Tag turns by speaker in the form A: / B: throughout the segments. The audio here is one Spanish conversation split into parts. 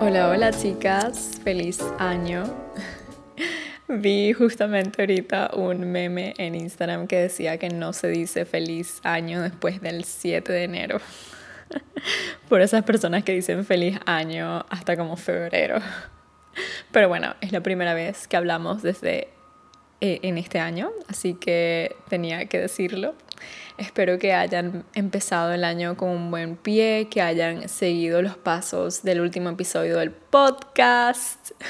A: Hola, hola chicas, feliz año. Vi justamente ahorita un meme en Instagram que decía que no se dice feliz año después del 7 de enero. Por esas personas que dicen feliz año hasta como febrero. Pero bueno, es la primera vez que hablamos desde eh, en este año, así que tenía que decirlo. Espero que hayan empezado el año con un buen pie, que hayan seguido los pasos del último episodio del podcast.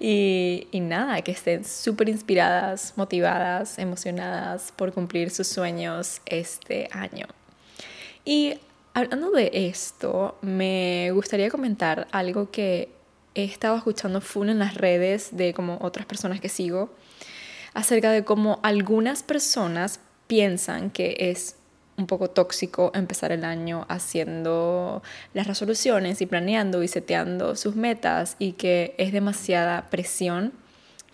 A: Y, y nada, que estén súper inspiradas, motivadas, emocionadas por cumplir sus sueños este año. Y hablando de esto, me gustaría comentar algo que he estado escuchando full en las redes de como otras personas que sigo acerca de cómo algunas personas piensan que es un poco tóxico empezar el año haciendo las resoluciones y planeando y seteando sus metas y que es demasiada presión,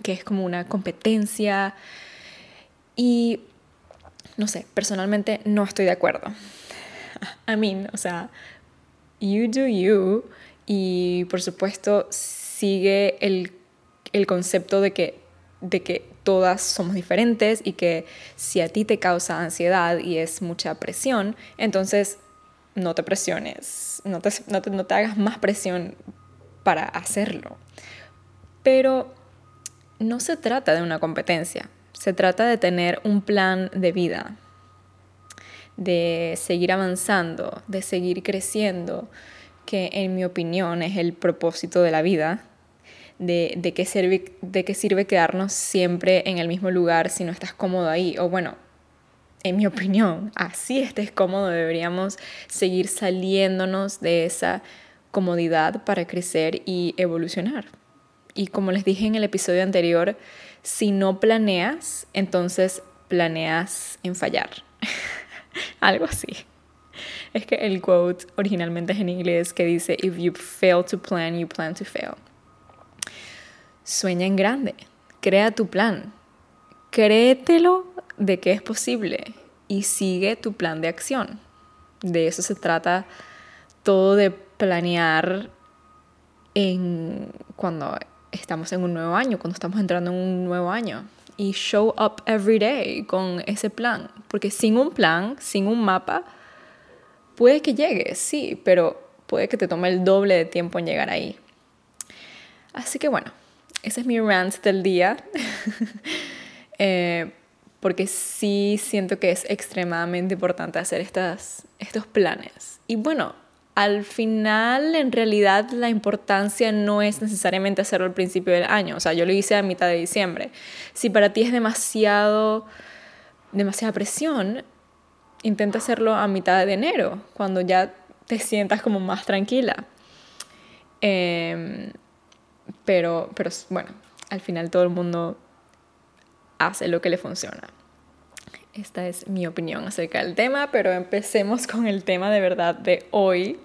A: que es como una competencia y no sé, personalmente no estoy de acuerdo. I mean, o sea, you do you y por supuesto sigue el, el concepto de que, de que todas somos diferentes y que si a ti te causa ansiedad y es mucha presión, entonces no te presiones, no te, no te, hagas más presión para hacerlo. Pero no se trata de una competencia, se trata de tener un plan de vida, de seguir avanzando, de seguir creciendo, que en mi opinión es el propósito de la vida de, de, qué sirve, de qué sirve quedarnos siempre en el mismo lugar si no estás cómodo ahí. O bueno, en mi opinión, así estés cómodo, deberíamos seguir saliéndonos de esa comodidad para crecer y evolucionar. Y como les dije en el episodio anterior, si no planeas, entonces planeas en fallar. Algo así. Es que el quote originalmente es en inglés que dice, If you fail to plan, you plan to fail. Sueña en grande, crea tu plan, créetelo de que es posible y sigue tu plan de acción. De eso se trata todo de planear en cuando estamos en un nuevo año, cuando estamos entrando en un nuevo año y show up every day con ese plan, porque sin un plan, sin un mapa, puede que llegues, sí, pero puede que te tome el doble de tiempo en llegar ahí. Así que bueno, ese es mi rant del día. Eh, porque sí siento que es extremadamente importante hacer estas, estos planes. Y bueno, al final, en realidad, la importancia no es necesariamente hacerlo al principio del año. O sea, yo lo hice a mitad de diciembre. Si para ti es demasiado, demasiada presión, intenta hacerlo a mitad de enero, cuando ya te sientas como más tranquila. Eh, pero, pero bueno, al final todo el mundo hace lo que le funciona. Esta es mi opinión acerca del tema, pero empecemos con el tema de verdad de hoy.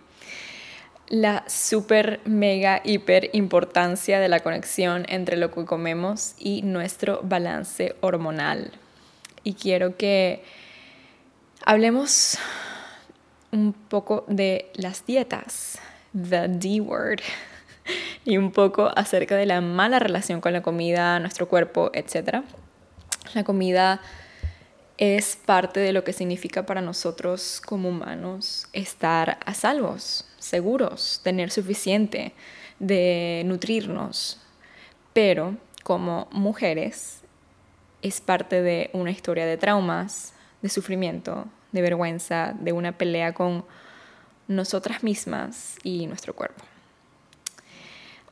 A: La super, mega, hiper importancia de la conexión entre lo que comemos y nuestro balance hormonal. Y quiero que hablemos un poco de las dietas, the D word. y un poco acerca de la mala relación con la comida, nuestro cuerpo, etc. La comida es parte de lo que significa para nosotros como humanos estar a salvos, seguros, tener suficiente, de nutrirnos. Pero como mujeres es parte de una historia de traumas, de sufrimiento, de vergüenza, de una pelea con nosotras mismas y nuestro cuerpo.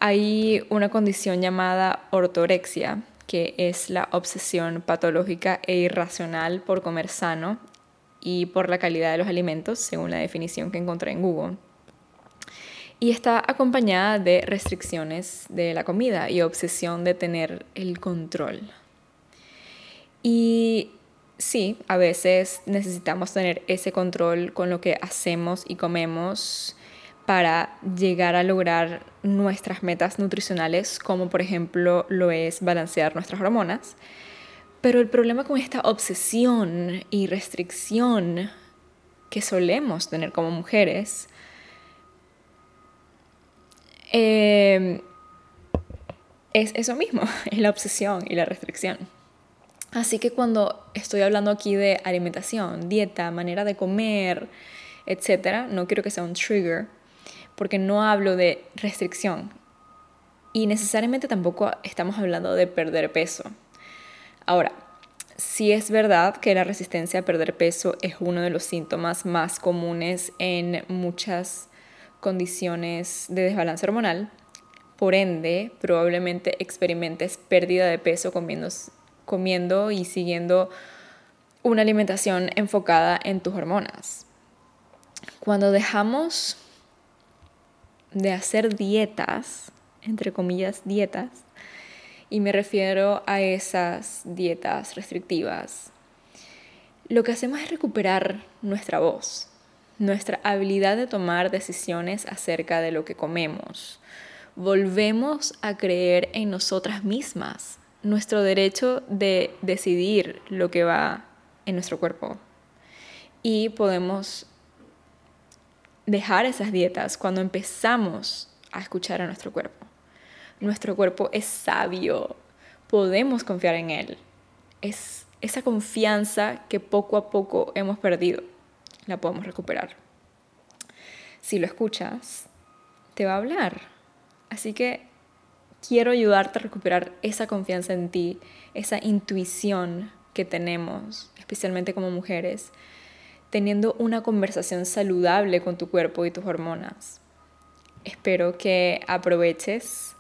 A: Hay una condición llamada ortorexia, que es la obsesión patológica e irracional por comer sano y por la calidad de los alimentos, según la definición que encontré en Google. Y está acompañada de restricciones de la comida y obsesión de tener el control. Y sí, a veces necesitamos tener ese control con lo que hacemos y comemos para llegar a lograr nuestras metas nutricionales, como por ejemplo lo es balancear nuestras hormonas. Pero el problema con esta obsesión y restricción que solemos tener como mujeres eh, es eso mismo, es la obsesión y la restricción. Así que cuando estoy hablando aquí de alimentación, dieta, manera de comer, etc., no quiero que sea un trigger, porque no hablo de restricción. Y necesariamente tampoco estamos hablando de perder peso. Ahora, sí es verdad que la resistencia a perder peso es uno de los síntomas más comunes en muchas condiciones de desbalance hormonal. Por ende, probablemente experimentes pérdida de peso comiendo, comiendo y siguiendo una alimentación enfocada en tus hormonas. Cuando dejamos de hacer dietas, entre comillas dietas, y me refiero a esas dietas restrictivas, lo que hacemos es recuperar nuestra voz, nuestra habilidad de tomar decisiones acerca de lo que comemos. Volvemos a creer en nosotras mismas, nuestro derecho de decidir lo que va en nuestro cuerpo. Y podemos dejar esas dietas cuando empezamos a escuchar a nuestro cuerpo. Nuestro cuerpo es sabio, podemos confiar en él. Es esa confianza que poco a poco hemos perdido, la podemos recuperar. Si lo escuchas, te va a hablar. Así que quiero ayudarte a recuperar esa confianza en ti, esa intuición que tenemos, especialmente como mujeres, teniendo una conversación saludable con tu cuerpo y tus hormonas. Espero que aproveches,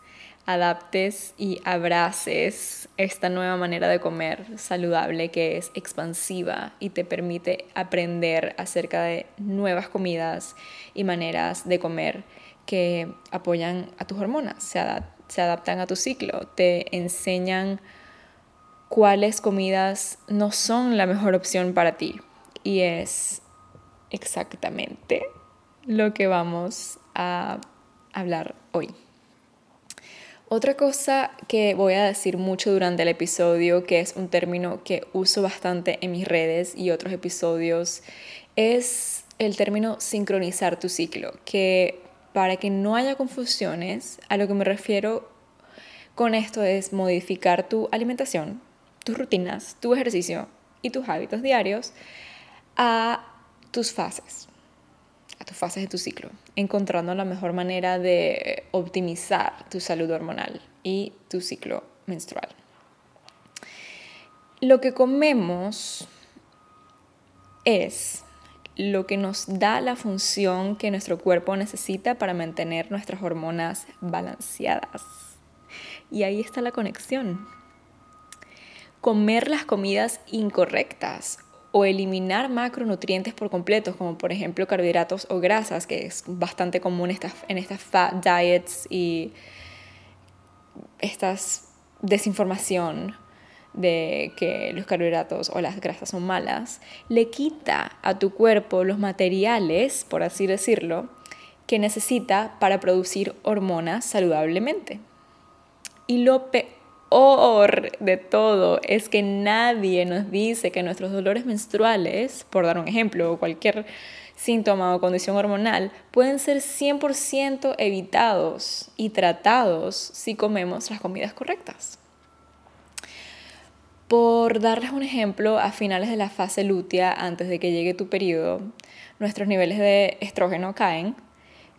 A: adaptes y abraces esta nueva manera de comer saludable que es expansiva y te permite aprender acerca de nuevas comidas y maneras de comer que apoyan a tus hormonas, se, se adaptan a tu ciclo, te enseñan cuáles comidas no son la mejor opción para ti. Y es exactamente lo que vamos a hablar hoy. Otra cosa que voy a decir mucho durante el episodio, que es un término que uso bastante en mis redes y otros episodios, es el término sincronizar tu ciclo, que para que no haya confusiones, a lo que me refiero con esto es modificar tu alimentación, tus rutinas, tu ejercicio y tus hábitos diarios a tus fases, a tus fases de tu ciclo, encontrando la mejor manera de optimizar tu salud hormonal y tu ciclo menstrual. Lo que comemos es lo que nos da la función que nuestro cuerpo necesita para mantener nuestras hormonas balanceadas. Y ahí está la conexión. Comer las comidas incorrectas o eliminar macronutrientes por completo, como por ejemplo carbohidratos o grasas, que es bastante común en estas fat diets y estas desinformación de que los carbohidratos o las grasas son malas, le quita a tu cuerpo los materiales, por así decirlo, que necesita para producir hormonas saludablemente. Y lo peor de todo es que nadie nos dice que nuestros dolores menstruales, por dar un ejemplo, o cualquier síntoma o condición hormonal, pueden ser 100% evitados y tratados si comemos las comidas correctas. Por darles un ejemplo, a finales de la fase lútea, antes de que llegue tu periodo, nuestros niveles de estrógeno caen,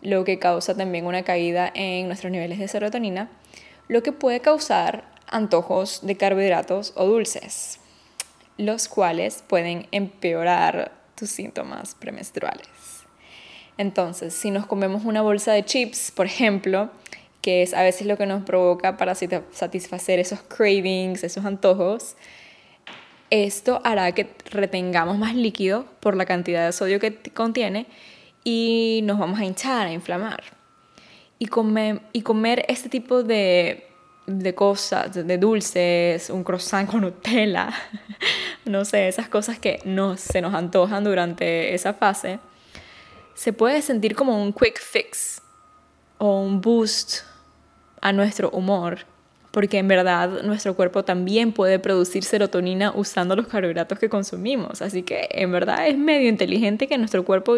A: lo que causa también una caída en nuestros niveles de serotonina, lo que puede causar antojos de carbohidratos o dulces, los cuales pueden empeorar tus síntomas premenstruales. Entonces, si nos comemos una bolsa de chips, por ejemplo, que es a veces lo que nos provoca para satisfacer esos cravings, esos antojos, esto hará que retengamos más líquido por la cantidad de sodio que contiene y nos vamos a hinchar, a inflamar. Y comer, y comer este tipo de, de cosas, de dulces, un croissant con Nutella, no sé, esas cosas que no, se nos antojan durante esa fase, se puede sentir como un quick fix o un boost a nuestro humor, porque en verdad nuestro cuerpo también puede producir serotonina usando los carbohidratos que consumimos. Así que en verdad es medio inteligente que nuestro cuerpo,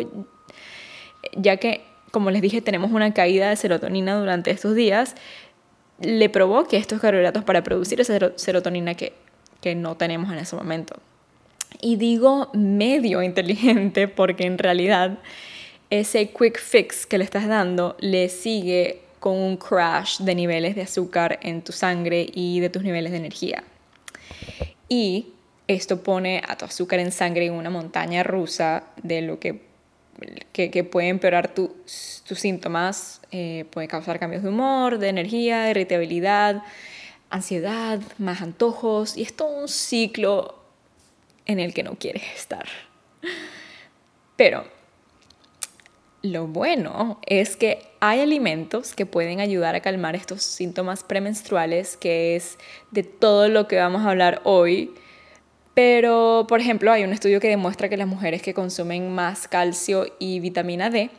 A: ya que como les dije, tenemos una caída de serotonina durante estos días, le provoque estos carbohidratos para producir esa serotonina que, que no tenemos en ese momento. Y digo medio inteligente porque en realidad ese quick fix que le estás dando le sigue con un crash de niveles de azúcar en tu sangre y de tus niveles de energía. Y esto pone a tu azúcar en sangre en una montaña rusa de lo que, que, puede empeorar tus síntomas, eh, puede causar cambios de humor, de energía, irritabilidad, ansiedad, más antojos, y es todo un ciclo en el que no quieres estar. Pero lo bueno es que hay alimentos que pueden ayudar a calmar estos síntomas premenstruales, que es de todo lo que vamos a hablar hoy. Pero, por ejemplo, hay un estudio que demuestra que las mujeres que consumen más calcio y vitamina D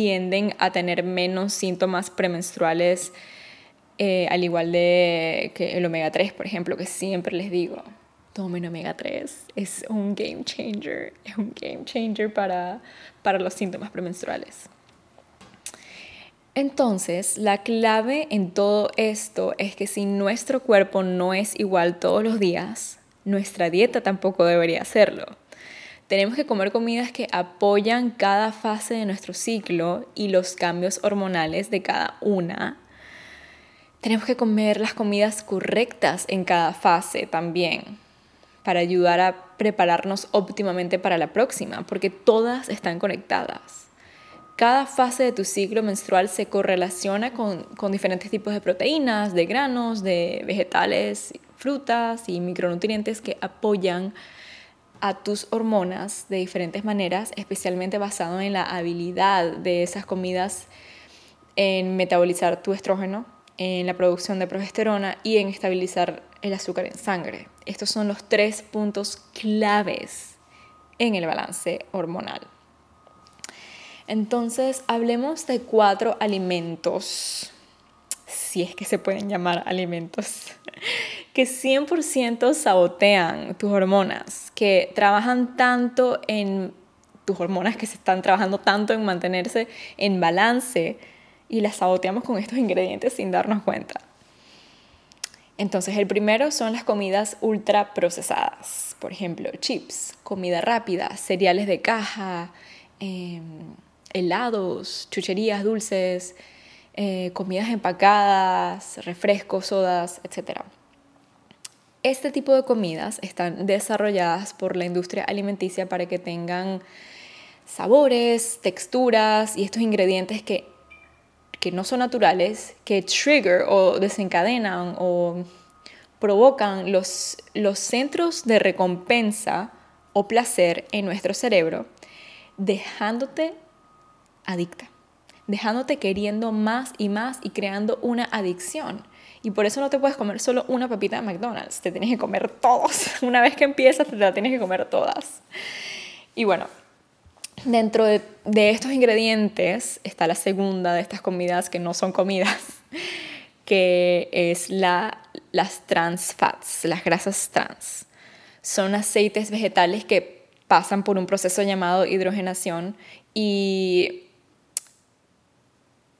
A: tienden a tener menos síntomas premenstruales, eh, al igual de que el omega 3, por ejemplo, que siempre les digo tomen omega 3. Es un game changer, es un game changer para, para los síntomas premenstruales. Entonces, la clave en todo esto es que si nuestro cuerpo no es igual todos los días, nuestra dieta tampoco debería hacerlo. Tenemos que comer comidas que apoyan cada fase de nuestro ciclo y los cambios hormonales de cada una. Tenemos que comer las comidas correctas en cada fase también para ayudar a prepararnos óptimamente para la próxima, porque todas están conectadas. Cada fase de tu ciclo menstrual se correlaciona con, diferentes tipos de proteínas, de granos, de vegetales, frutas y micronutrientes que apoyan a tus hormonas de diferentes maneras, especialmente basado en la habilidad de esas comidas en metabolizar tu estrógeno, en la producción de progesterona y en estabilizar el azúcar en sangre. Estos son los tres puntos claves en el balance hormonal. Entonces, hablemos de cuatro alimentos, si es que se pueden llamar alimentos, que 100% sabotean tus hormonas, que trabajan tanto en tus hormonas, que se están trabajando tanto en mantenerse en balance y las saboteamos con estos ingredientes sin darnos cuenta. Entonces, el primero son las comidas ultra procesadas, por ejemplo, chips, comida rápida, cereales de caja, em, helados, chucherías, dulces, eh, comidas empacadas, refrescos, sodas, etc. Este tipo de comidas están desarrolladas por la industria alimenticia para que tengan sabores, texturas y estos ingredientes que que no son naturales, que trigger o desencadenan o provocan los, los centros de recompensa o placer en nuestro cerebro, dejándote adicta, dejándote queriendo más y más y creando una adicción. Y por eso no te puedes comer solo una papita de McDonald's, te tienes que comer todos. Una vez que empiezas, te la tienes que comer todas. Y bueno, Dentro de, estos ingredientes está la segunda de estas comidas que no son comidas, que es la, las trans fats, las grasas trans. Son aceites vegetales que pasan por un proceso llamado hidrogenación y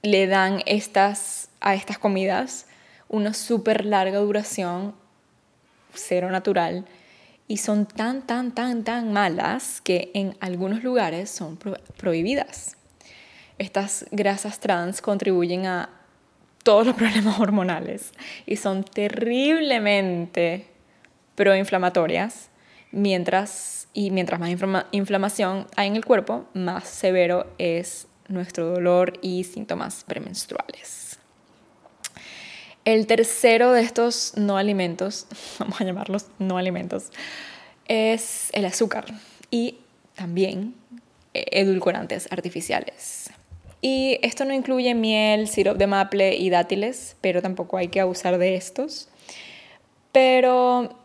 A: le dan estas, a estas comidas una súper larga duración, cero natural, y son tan, tan, tan, tan malas que en algunos lugares son prohibidas. Estas grasas trans contribuyen a todos los problemas hormonales y son terriblemente proinflamatorias, mientras, y mientras más inflamación hay en el cuerpo, más severo es nuestro dolor y síntomas premenstruales. El tercero de estos no alimentos, vamos a llamarlos no alimentos, es el azúcar y también edulcorantes artificiales. Y esto no incluye miel, sirope de maple y dátiles, pero tampoco hay que abusar de estos. Pero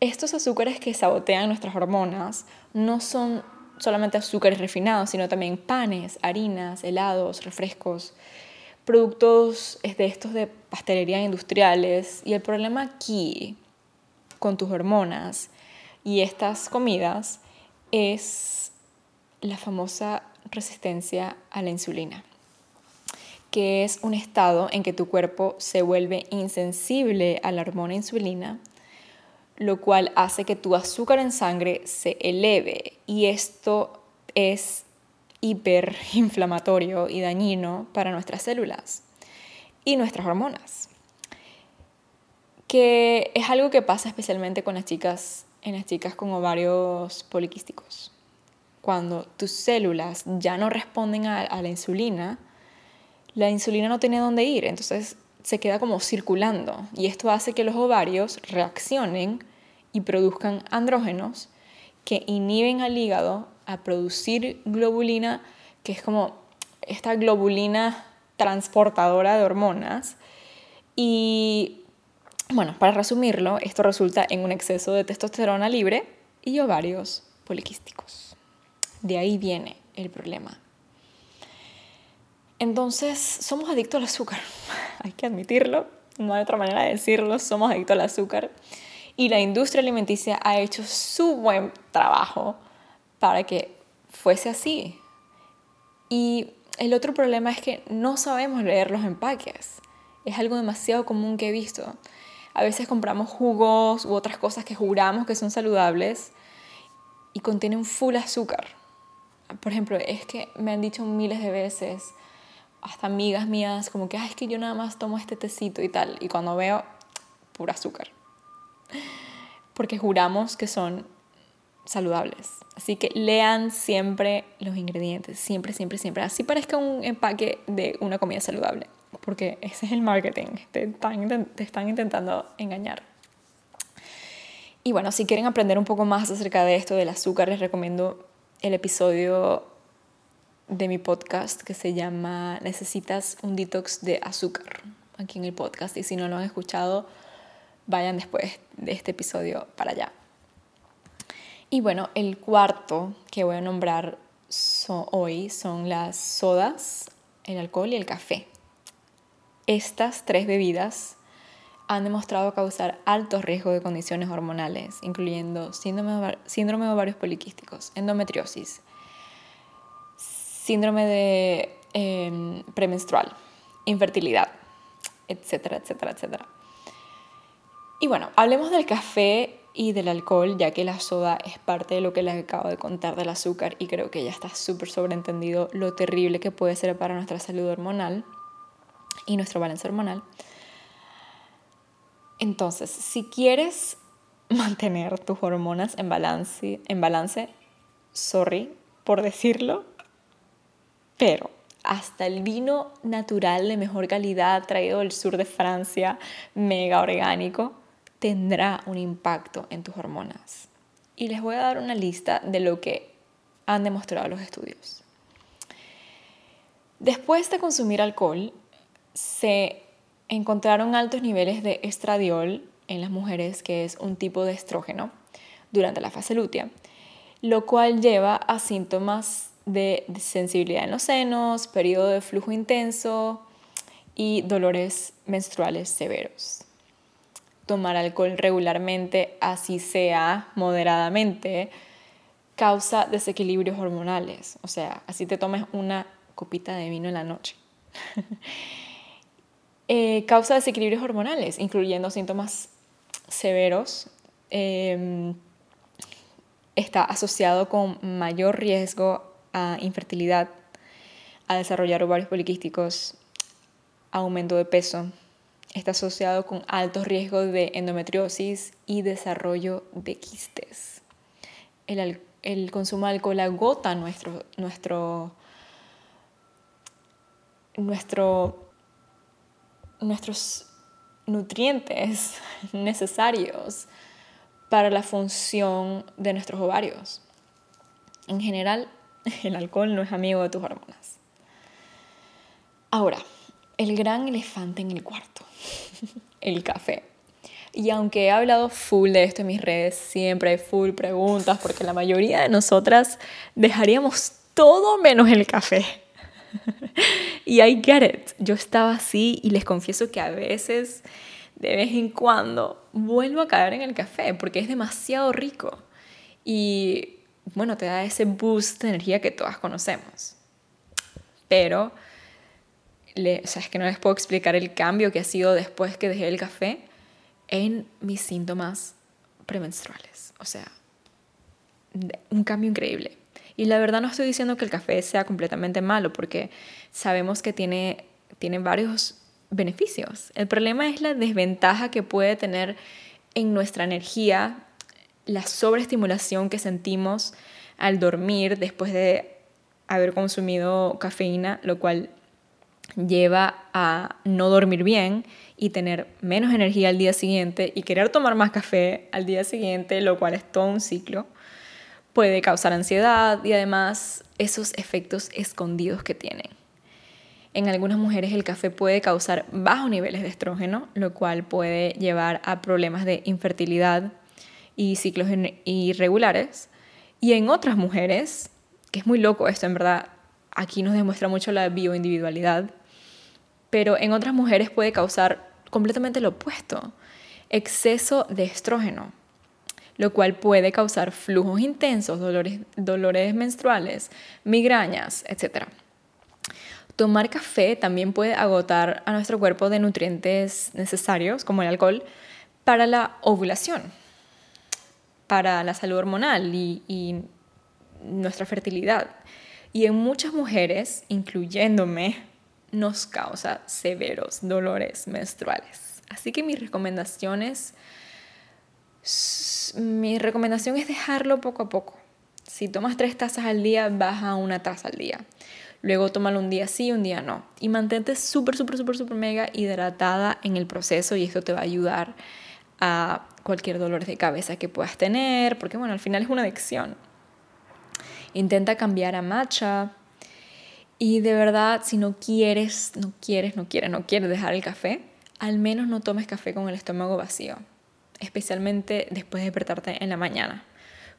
A: estos azúcares que sabotean nuestras hormonas no son solamente azúcares refinados, sino también panes, harinas, helados, refrescos, productos de estos de pastelería industriales. Y el problema aquí con tus hormonas y estas comidas es la famosa resistencia a la insulina, que es un estado en que tu cuerpo se vuelve insensible a la hormona insulina, lo cual hace que tu azúcar en sangre se eleve y esto es hiperinflamatorio y dañino para nuestras células y nuestras hormonas. Que es algo que pasa especialmente con las chicas, en las chicas con ovarios poliquísticos. Cuando tus células ya no responden a, a la insulina, la insulina no tiene dónde ir, entonces se queda como circulando y esto hace que los ovarios reaccionen y produzcan andrógenos que inhiben al hígado a producir globulina, que es como esta globulina transportadora de hormonas. Y bueno, para resumirlo, esto resulta en un exceso de testosterona libre y ovarios poliquísticos. De ahí viene el problema. Entonces, somos adictos al azúcar. Hay que admitirlo, no hay otra manera de decirlo, somos adictos al azúcar. Y la industria alimenticia ha hecho su buen trabajo para que fuese así. Y el otro problema es que no sabemos leer los empaques. Es algo demasiado común que he visto. A veces compramos jugos u otras cosas que juramos que son saludables y contienen full azúcar. Por ejemplo, es que me han dicho miles de veces, hasta amigas mías, como que, es que yo nada más tomo este tecito y tal. Y cuando veo, pura azúcar. Porque juramos que son saludables. Así que lean siempre los ingredientes, siempre, siempre, siempre. Así parezca un empaque de una comida saludable, porque ese es el marketing, te están, te están intentando engañar. Y bueno, si quieren aprender un poco más acerca de esto del azúcar, les recomiendo el episodio de mi podcast que se llama Necesitas un detox de azúcar, aquí en el podcast. Y si no lo han escuchado, vayan después de este episodio para allá. Y bueno, el cuarto que voy a nombrar hoy son las sodas, el alcohol y el café. Estas tres bebidas han demostrado causar altos riesgos de condiciones hormonales, incluyendo síndrome, síndrome de ovarios poliquísticos, endometriosis, síndrome de em, premenstrual, infertilidad, etcétera, etcétera, etcétera. Y bueno, hablemos del café y del alcohol, ya que la soda es parte de lo que les acabo de contar del azúcar y creo que ya está súper sobreentendido lo terrible que puede ser para nuestra salud hormonal y nuestro balance hormonal. Entonces, si quieres mantener tus hormonas en balance, en balance, sorry por decirlo, pero hasta el vino natural de mejor calidad traído del sur de Francia, mega orgánico, tendrá un impacto en tus hormonas. Y les voy a dar una lista de lo que han demostrado los estudios. Después de consumir alcohol, se encontraron altos niveles de estradiol en las mujeres, que es un tipo de estrógeno, durante la fase lútea, lo cual lleva a síntomas de sensibilidad en los senos, periodo de flujo intenso y dolores menstruales severos tomar alcohol regularmente, así sea moderadamente, causa desequilibrios hormonales. O sea, así te tomes una copita de vino en la noche. Eh, causa desequilibrios hormonales, incluyendo síntomas severos. Em, está asociado con mayor riesgo a infertilidad, a desarrollar ovarios poliquísticos, aumento de peso, está asociado con altos riesgos de endometriosis y desarrollo de quistes. El, consumo de alcohol agota nuestro, nuestro, nuestros nutrientes necesarios para la función de nuestros ovarios. En general, el alcohol no es amigo de tus hormonas. Ahora, el gran elefante en el cuarto, el café. Y aunque he hablado full de esto en mis redes, siempre hay full preguntas porque la mayoría de nosotras dejaríamos todo menos el café. y I get it. Yo estaba así y les confieso que a veces, de vez en cuando, vuelvo a caer en el café porque es demasiado rico. Y bueno, te da ese boost de energía que todas conocemos. Pero, le, o sea, es que no les puedo explicar el cambio que ha sido después que dejé el café en mis síntomas premenstruales. O sea, un cambio increíble. Y la verdad no estoy diciendo que el café sea completamente malo, porque sabemos que tiene, tiene varios beneficios. El problema es la desventaja que puede tener en nuestra energía la sobreestimulación que sentimos al dormir después de haber consumido cafeína, lo cual lleva a no dormir bien y tener menos energía al día siguiente y querer tomar más café al día siguiente, lo cual es todo un ciclo. Puede causar ansiedad y además esos efectos escondidos que tienen. En algunas mujeres el café puede causar bajos niveles de estrógeno, lo cual puede llevar a problemas de infertilidad y ciclos irregulares. Y en otras mujeres, que es muy loco esto, en verdad, aquí nos demuestra mucho la bioindividualidad, pero en otras mujeres puede causar completamente lo opuesto, exceso de estrógeno, lo cual puede causar flujos intensos, dolores, dolores menstruales, migrañas, etc. Tomar café también puede agotar a nuestro cuerpo de nutrientes necesarios, como el alcohol, para la ovulación, para la salud hormonal y, nuestra fertilidad. Y en muchas mujeres, incluyéndome, nos causa severos dolores menstruales. Así que mis recomendaciones, mi recomendación es dejarlo poco a poco. Si tomas tres tazas al día, baja una taza al día. Luego tómalo un día sí, un día no. Y mantente súper, súper, súper, súper mega hidratada en el proceso y esto te va a ayudar a cualquier dolor de cabeza que puedas tener, porque bueno, al final es una adicción. Intenta cambiar a matcha. Y de verdad, si no quieres, no quieres, no quieres, no quieres dejar el café, al menos no tomes café con el estómago vacío, especialmente después de despertarte en la mañana.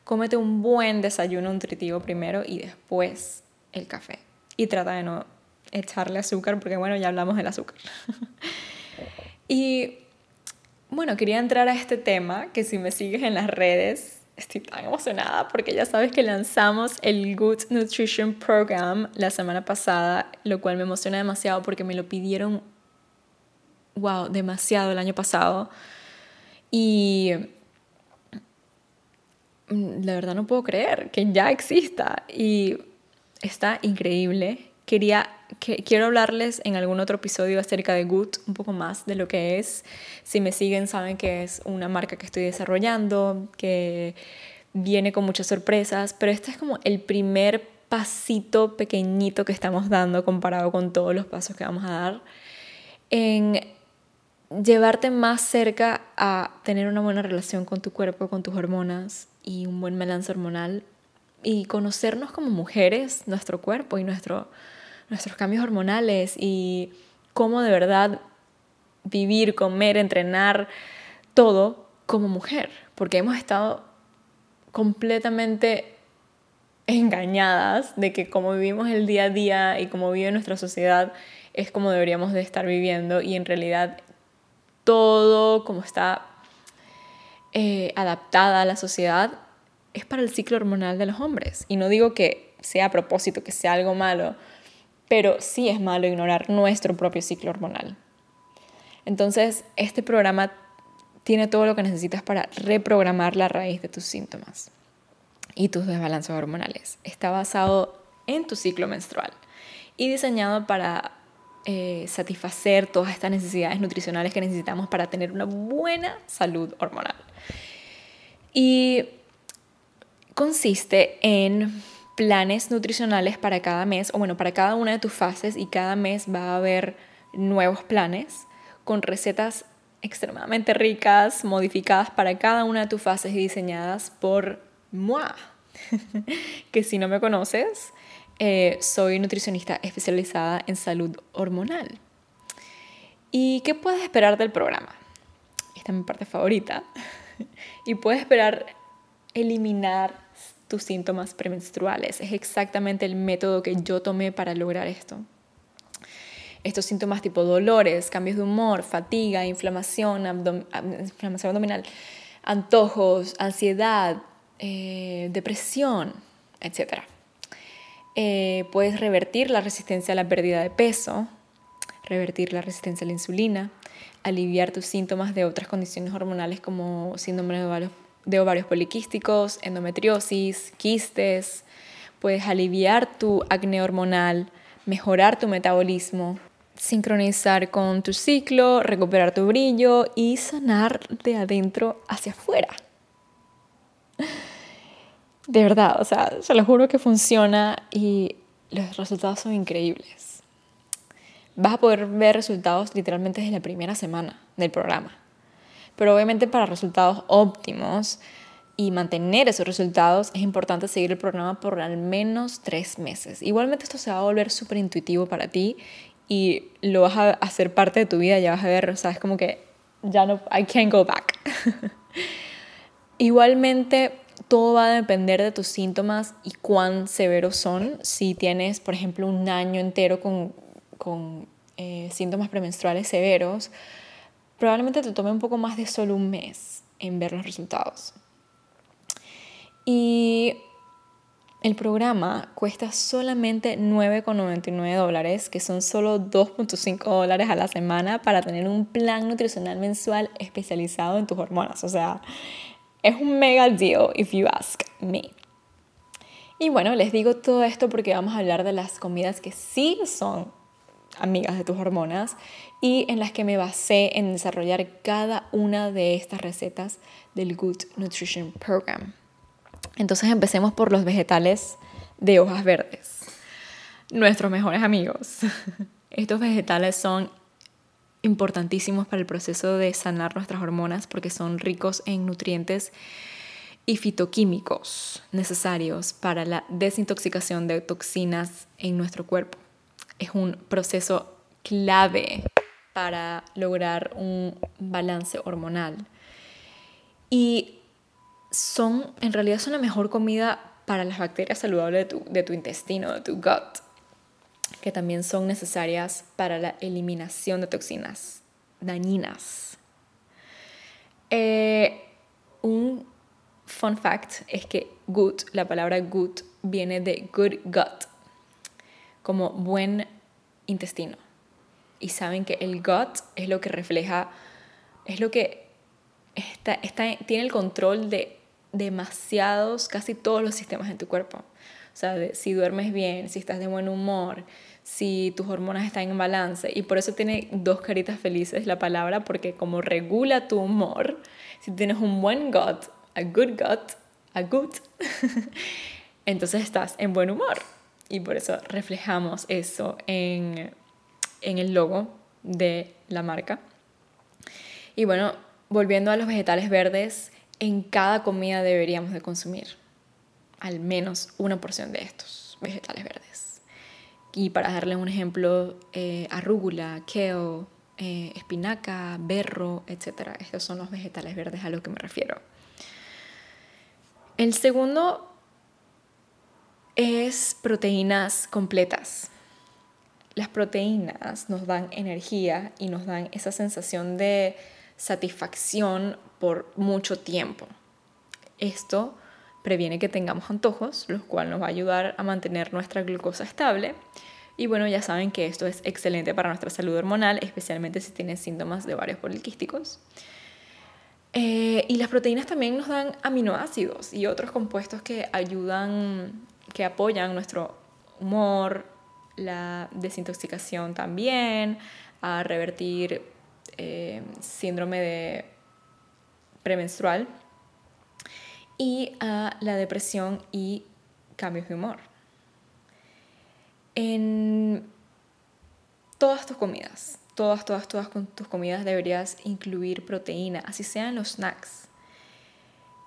A: Cómete un buen desayuno nutritivo primero y después el café y trata de no echarle azúcar porque bueno, ya hablamos del azúcar. y bueno, quería entrar a este tema que si me sigues en las redes, estoy tan emocionada porque ya sabes que lanzamos el Good Nutrition Program la semana pasada, lo cual me emociona demasiado porque me lo pidieron, wow, demasiado el año pasado. Y la verdad no puedo creer que ya exista. Y está increíble. Quería, que, quiero hablarles en algún otro episodio acerca de Good, un poco más de lo que es. Si me siguen saben que es una marca que estoy desarrollando, que viene con muchas sorpresas, pero este es como el primer pasito pequeñito que estamos dando comparado con todos los pasos que vamos a dar en llevarte más cerca a tener una buena relación con tu cuerpo, con tus hormonas y un buen balance hormonal y conocernos como mujeres, nuestro cuerpo y nuestro, nuestros cambios hormonales y cómo de verdad vivir, comer, entrenar, todo como mujer, porque hemos estado completamente engañadas de que como vivimos el día a día y como vive nuestra sociedad es como deberíamos de estar viviendo y en realidad todo como está eh, adaptada a la sociedad es para el ciclo hormonal de los hombres. Y no digo que sea a propósito, que sea algo malo, pero sí es malo ignorar nuestro propio ciclo hormonal. Entonces, este programa tiene todo lo que necesitas para reprogramar la raíz de tus síntomas y tus desbalances hormonales. Está basado en tu ciclo menstrual y diseñado para eh, satisfacer todas estas necesidades nutricionales que necesitamos para tener una buena salud hormonal. Y consiste en planes nutricionales para cada mes, o bueno, para cada una de tus fases y cada mes va a haber nuevos planes con recetas extremadamente ricas, modificadas para cada una de tus fases y diseñadas por moi, que si no me conoces, eh, soy nutricionista especializada en salud hormonal. ¿Y qué puedes esperar del programa? Esta es mi parte favorita. y puedes esperar eliminar tus síntomas premenstruales. Es exactamente el método que yo tomé para lograr esto. Estos síntomas tipo dolores, cambios de humor, fatiga, inflamación, inflamación abdominal, antojos, ansiedad, eh, depresión, etc. Eh, puedes revertir la resistencia a la pérdida de peso, revertir la resistencia a la insulina, aliviar tus síntomas de otras condiciones hormonales como síndrome de ovarios, de ovarios poliquísticos, endometriosis, quistes. Puedes aliviar tu acné hormonal, mejorar tu metabolismo, sincronizar con tu ciclo, recuperar tu brillo y sanar de adentro hacia afuera. De verdad, o sea, se lo juro que funciona y los resultados son increíbles. Vas a poder ver resultados literalmente desde la primera semana del programa. Pero obviamente para resultados óptimos y mantener esos resultados es importante seguir el programa por al menos tres meses. Igualmente esto se va a volver súper intuitivo para ti y lo vas a hacer parte de tu vida, ya vas a ver, o sea, es como que ya no, I can't go back. Igualmente, todo va a depender de tus síntomas y cuán severos son. Si tienes, por ejemplo, un año entero con, con eh, síntomas premenstruales severos, probablemente te tome un poco más de solo un mes en ver los resultados. Y el programa cuesta solamente 9,99 dólares, que son solo 2,5 dólares a la semana para tener un plan nutricional mensual especializado en tus hormonas. O sea, es un mega deal if you ask me. Y bueno, les digo todo esto porque vamos a hablar de las comidas que sí son amigas de tus hormonas y en las que me basé en desarrollar cada una de estas recetas del Good Nutrition Program. Entonces empecemos por los vegetales de hojas verdes, nuestros mejores amigos. Estos vegetales son importantísimos para el proceso de sanar nuestras hormonas porque son ricos en nutrientes y fitoquímicos necesarios para la desintoxicación de toxinas en nuestro cuerpo. Es un proceso clave para lograr un balance hormonal. Y son, en realidad son la mejor comida para las bacterias saludables de tu, intestino, de tu gut, que también son necesarias para la eliminación de toxinas dañinas. Eh, un fun fact es que good, la palabra good, viene de good gut, como buen intestino. Y saben que el gut es lo que refleja, es lo que está, está, tiene el control de demasiados, casi todos los sistemas en tu cuerpo. O sea, si duermes bien, si estás de buen humor, si tus hormonas están en balance. Y por eso tiene dos caritas felices la palabra, porque como regula tu humor, si tienes un buen gut, a good gut, a good, entonces estás en buen humor. Y por eso reflejamos eso en, en el logo de la marca. Y bueno, volviendo a los vegetales verdes, en cada comida deberíamos de consumir al menos una porción de estos vegetales verdes. Y para darle un ejemplo, eh, arrúgula, kale, eh, espinaca, berro, etc. Estos son los vegetales verdes a los que me refiero. El segundo es proteínas completas. Las proteínas nos dan energía y nos dan esa sensación de satisfacción por mucho tiempo. Esto previene que tengamos antojos, lo cual nos va a ayudar a mantener nuestra glucosa estable. Y bueno, ya saben que esto es excelente para nuestra salud hormonal, especialmente si tienen síntomas de varios poliquísticos. Eh, y las proteínas también nos dan aminoácidos y otros compuestos que ayudan, que apoyan nuestro humor, la desintoxicación también, a revertir eh, síndrome de premenstrual y a la depresión y cambios de humor. En todas tus comidas, todas, todas, todas tus comidas deberías incluir proteína, así sean los snacks.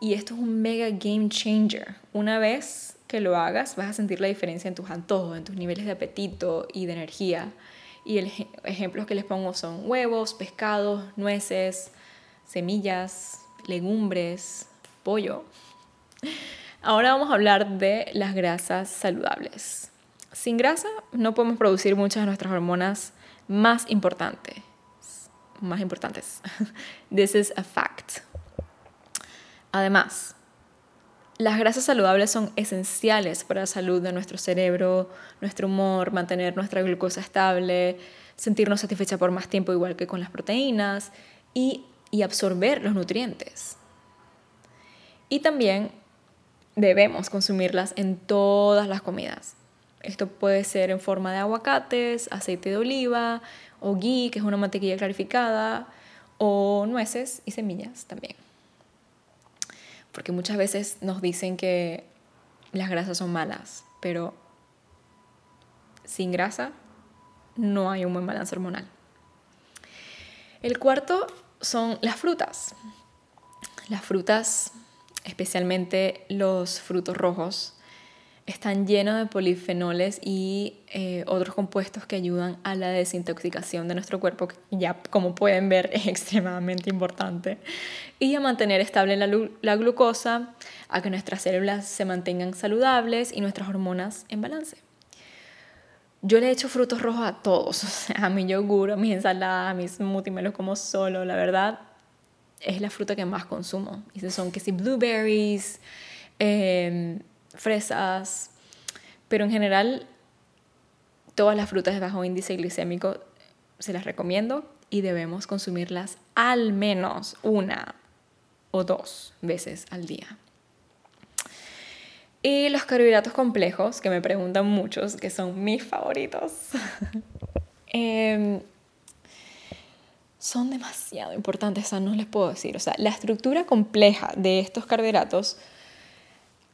A: Y esto es un mega game changer. Una vez que lo hagas, vas a sentir la diferencia en tus antojos, en tus niveles de apetito y de energía. Y el ejemplos que les pongo son huevos, pescados, nueces, semillas, legumbres, pollo. Ahora vamos a hablar de las grasas saludables. Sin grasa no podemos producir muchas de nuestras hormonas más importantes. Más importantes. This is a fact. Además, Las grasas saludables son esenciales para la salud de nuestro cerebro, nuestro humor, mantener nuestra glucosa estable, sentirnos satisfecha por más tiempo igual que con las proteínas y, y absorber los nutrientes. Y también debemos consumirlas en todas las comidas. Esto puede ser en forma de aguacates, aceite de oliva o ghee, que es una mantequilla clarificada, o nueces y semillas también. Porque muchas veces nos dicen que las grasas son malas, pero sin grasa no hay un buen balance hormonal. El cuarto son las frutas. Las frutas, especialmente los frutos rojos, están llenos de polifenoles y eh, otros compuestos que ayudan a la desintoxicación de nuestro cuerpo, que ya como pueden ver es extremadamente importante, y a mantener estable la, la glucosa, a que nuestras células se mantengan saludables y nuestras hormonas en balance. Yo le echo frutos rojos a todos, a mi yogur, a mis ensaladas, a mis smoothies, me los como solo, la verdad es la fruta que más consumo. Y son que si blueberries, em, fresas, pero en general todas las frutas de bajo índice glicémico se las recomiendo y debemos consumirlas al menos una o dos veces al día. Y los carbohidratos complejos, que me preguntan muchos, que son mis favoritos, em, son demasiado importantes, o no les puedo decir. O sea, la estructura compleja de estos carbohidratos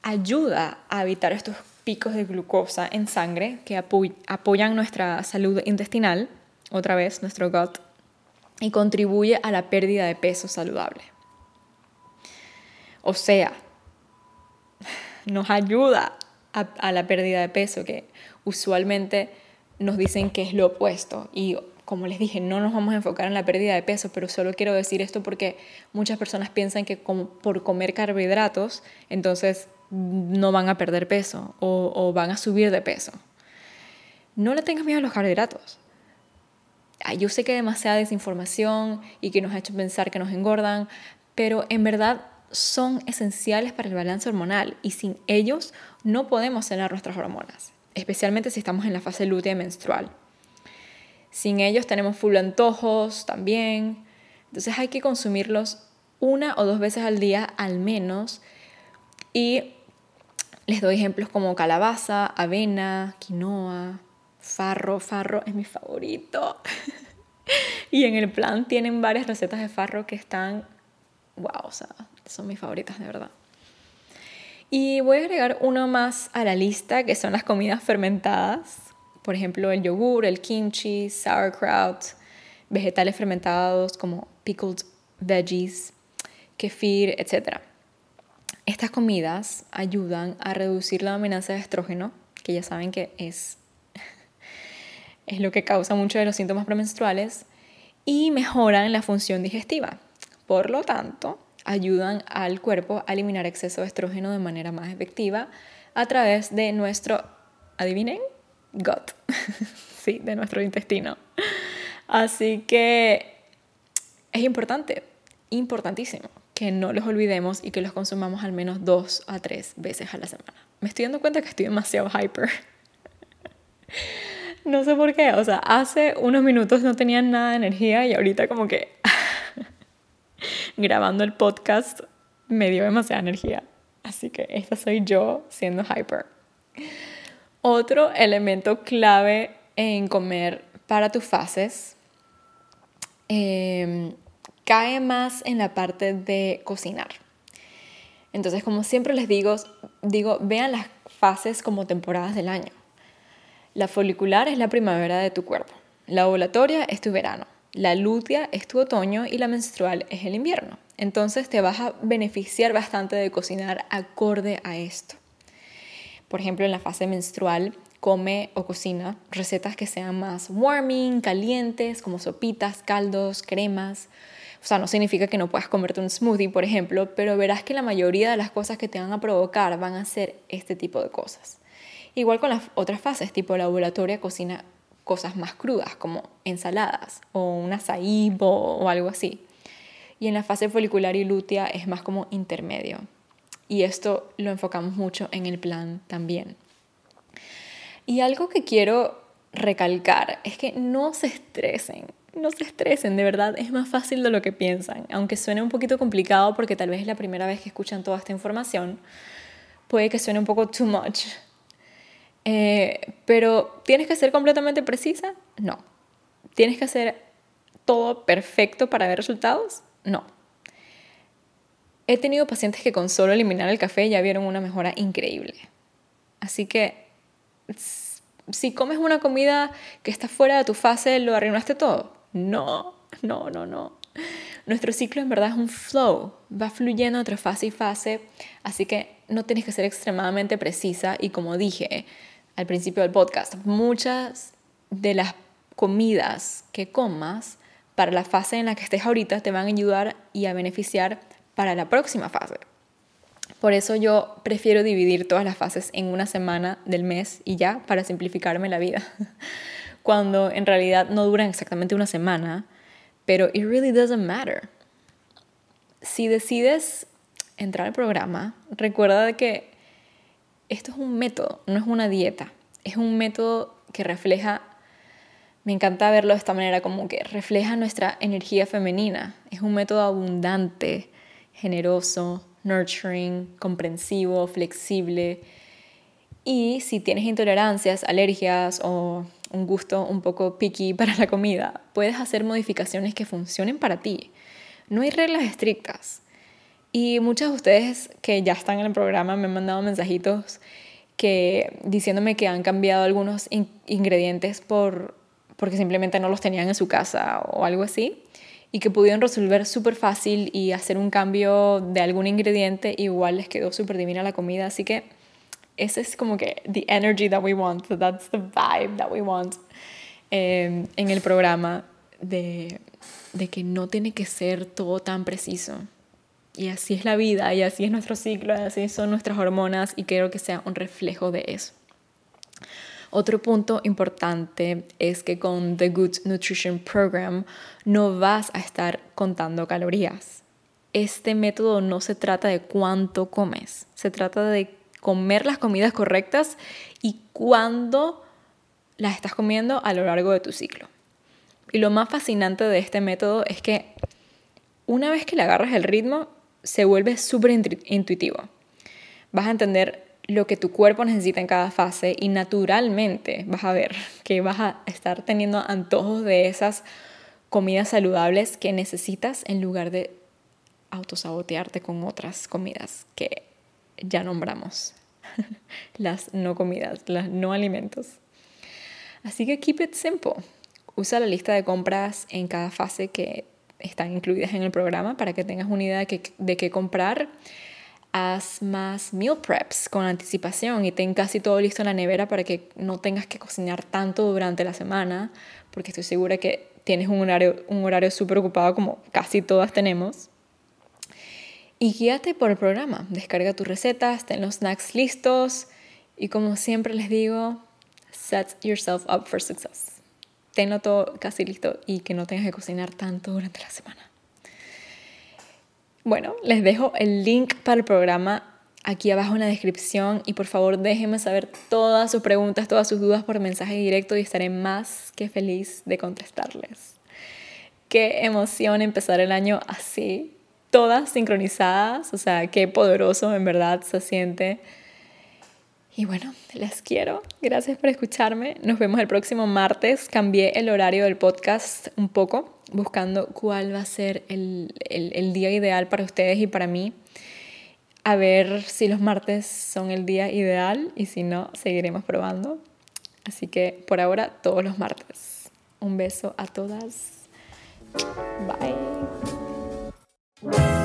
A: ayuda a evitar estos picos de glucosa en sangre que apoyan nuestra salud intestinal, otra vez nuestro gut, y contribuye a la pérdida de peso saludable. O sea, nos ayuda a, la pérdida de peso, que usualmente nos dicen que es lo opuesto. Y como les dije, no nos vamos a enfocar en la pérdida de peso, pero solo quiero decir esto porque muchas personas piensan que por comer carbohidratos, entonces no van a perder peso o, van a subir de peso. No le tengas miedo a los carbohidratos. Yo sé que hay demasiada desinformación y que nos ha hecho pensar que nos engordan, pero en verdad son esenciales para el balance hormonal y sin ellos no podemos cenar nuestras hormonas, especialmente si estamos en la fase lútea menstrual. Sin ellos tenemos full antojos también, entonces hay que consumirlos una o dos veces al día al menos y les doy ejemplos como calabaza, avena, quinoa, farro, farro es mi favorito. y en el plan tienen varias recetas de farro que están, wow, o sea, son mis favoritas de verdad. Y voy a agregar uno más a la lista, que son las comidas fermentadas. Por ejemplo, el yogur, el kimchi, sauerkraut, vegetales fermentados como pickled veggies, kefir, etc. Estas comidas ayudan a reducir la dominancia de estrógeno, que ya saben que es, es lo que causa muchos de los síntomas premenstruales, y mejoran la función digestiva. Por lo tanto, ayudan al cuerpo a eliminar exceso de estrógeno de manera más efectiva a través de nuestro, adivinen, gut, sí, de nuestro intestino. Así que es importante, importantísimo, que no los olvidemos y que los consumamos al menos dos a tres veces a la semana. Me estoy dando cuenta que estoy demasiado hyper. no sé por qué, o sea, hace unos minutos no tenía nada de energía y ahorita como que grabando el podcast me dio demasiada energía. Así que esta soy yo siendo hyper. Otro elemento clave en comer para tus fases em, cae más en la parte de cocinar. Entonces, como siempre les digo, digo, vean las fases como temporadas del año. La folicular es la primavera de tu cuerpo. La ovulatoria es tu verano. La lútea es tu otoño y la menstrual es el invierno. Entonces te vas a beneficiar bastante de cocinar acorde a esto. Por ejemplo, en la fase menstrual, come o cocina recetas que sean más warming, calientes, como sopitas, caldos, cremas. O sea, no significa que no puedas comerte un smoothie, por ejemplo, pero verás que la mayoría de las cosas que te van a provocar van a ser este tipo de cosas. Igual con las otras fases, tipo la ovulatoria, cocina cosas más crudas como ensaladas o un açaí o algo así. Y en la fase folicular y lútea es más como intermedio. Y esto lo enfocamos mucho en el plan también. Y algo que quiero recalcar es que no se estresen, no se estresen, de verdad es más fácil de lo que piensan, aunque suene un poquito complicado porque tal vez es la primera vez que escuchan toda esta información, puede que suene un poco too much. Eh, pero ¿tienes que ser completamente precisa? No. ¿Tienes que hacer todo perfecto para ver resultados? No. He tenido pacientes que con solo eliminar el café ya vieron una mejora increíble. Así que si comes una comida que está fuera de tu fase, ¿lo arruinaste todo? No, no, no, no. Nuestro ciclo en verdad es un flow, va fluyendo entre fase y fase, así que no tienes que ser extremadamente precisa y como dije al principio del podcast, muchas de las comidas que comas para la fase en la que estés ahorita te van a ayudar y a beneficiar para la próxima fase. Por eso yo prefiero dividir todas las fases en una semana del mes y ya, para simplificarme la vida. Cuando en realidad no duran exactamente una semana, pero it really doesn't matter. Si decides entrar al programa, recuerda que esto es un método, no es una dieta. Es un método que refleja, me encanta verlo de esta manera, como que refleja nuestra energía femenina. Es un método abundante, generoso, nurturing, comprensivo, flexible. Y si tienes intolerancias, alergias o un gusto un poco picky para la comida, puedes hacer modificaciones que funcionen para ti. No hay reglas estrictas. Y muchas de ustedes que ya están en el programa me han mandado mensajitos que diciéndome que han cambiado algunos ingredientes por porque simplemente no los tenían en su casa o algo así y que pudieron resolver súper fácil y hacer un cambio de algún ingrediente, igual les quedó súper divina la comida. Así que ese es como que the energy that we want, that's the vibe that we want em, en el programa de, de que no tiene que ser todo tan preciso. Y así es la vida, y así es nuestro ciclo, y así son nuestras hormonas, y quiero que sea un reflejo de eso. Otro punto importante es que con The Good Nutrition Program no vas a estar contando calorías. Este método no se trata de cuánto comes, se trata de comer las comidas correctas y cuándo las estás comiendo a lo largo de tu ciclo. Y lo más fascinante de este método es que una vez que le agarras el ritmo, se vuelve súper intuitivo. Vas a entender lo que tu cuerpo necesita en cada fase y naturalmente vas a ver que vas a estar teniendo antojos de esas comidas saludables que necesitas en lugar de autosabotearte con otras comidas que ya nombramos. las no comidas, las no alimentos. Así que keep it simple. Usa la lista de compras en cada fase que están incluidas en el programa para que tengas una idea de, qué comprar haz más meal preps con anticipación y ten casi todo listo en la nevera para que no tengas que cocinar tanto durante la semana, porque estoy segura que tienes un horario, un horario súper ocupado como casi todas tenemos. Y guíate por el programa, descarga tus recetas, ten los snacks listos y como siempre les digo, set yourself up for success. Tenlo todo casi listo y que no tengas que cocinar tanto durante la semana. Bueno, les dejo el link para el programa aquí abajo en la descripción y por favor déjenme saber todas sus preguntas, todas sus dudas por mensaje directo y estaré más que feliz de contestarles. Qué emoción empezar el año así, todas sincronizadas, o sea, qué poderoso en verdad se siente. Y bueno, les quiero. Gracias por escucharme. Nos vemos el próximo martes. Cambié el horario del podcast un poco buscando cuál va a ser el, día ideal para ustedes y para mí. A ver si los martes son el día ideal y si no, seguiremos probando. Así que por ahora, todos los martes. Un beso a todas. Bye. Bye.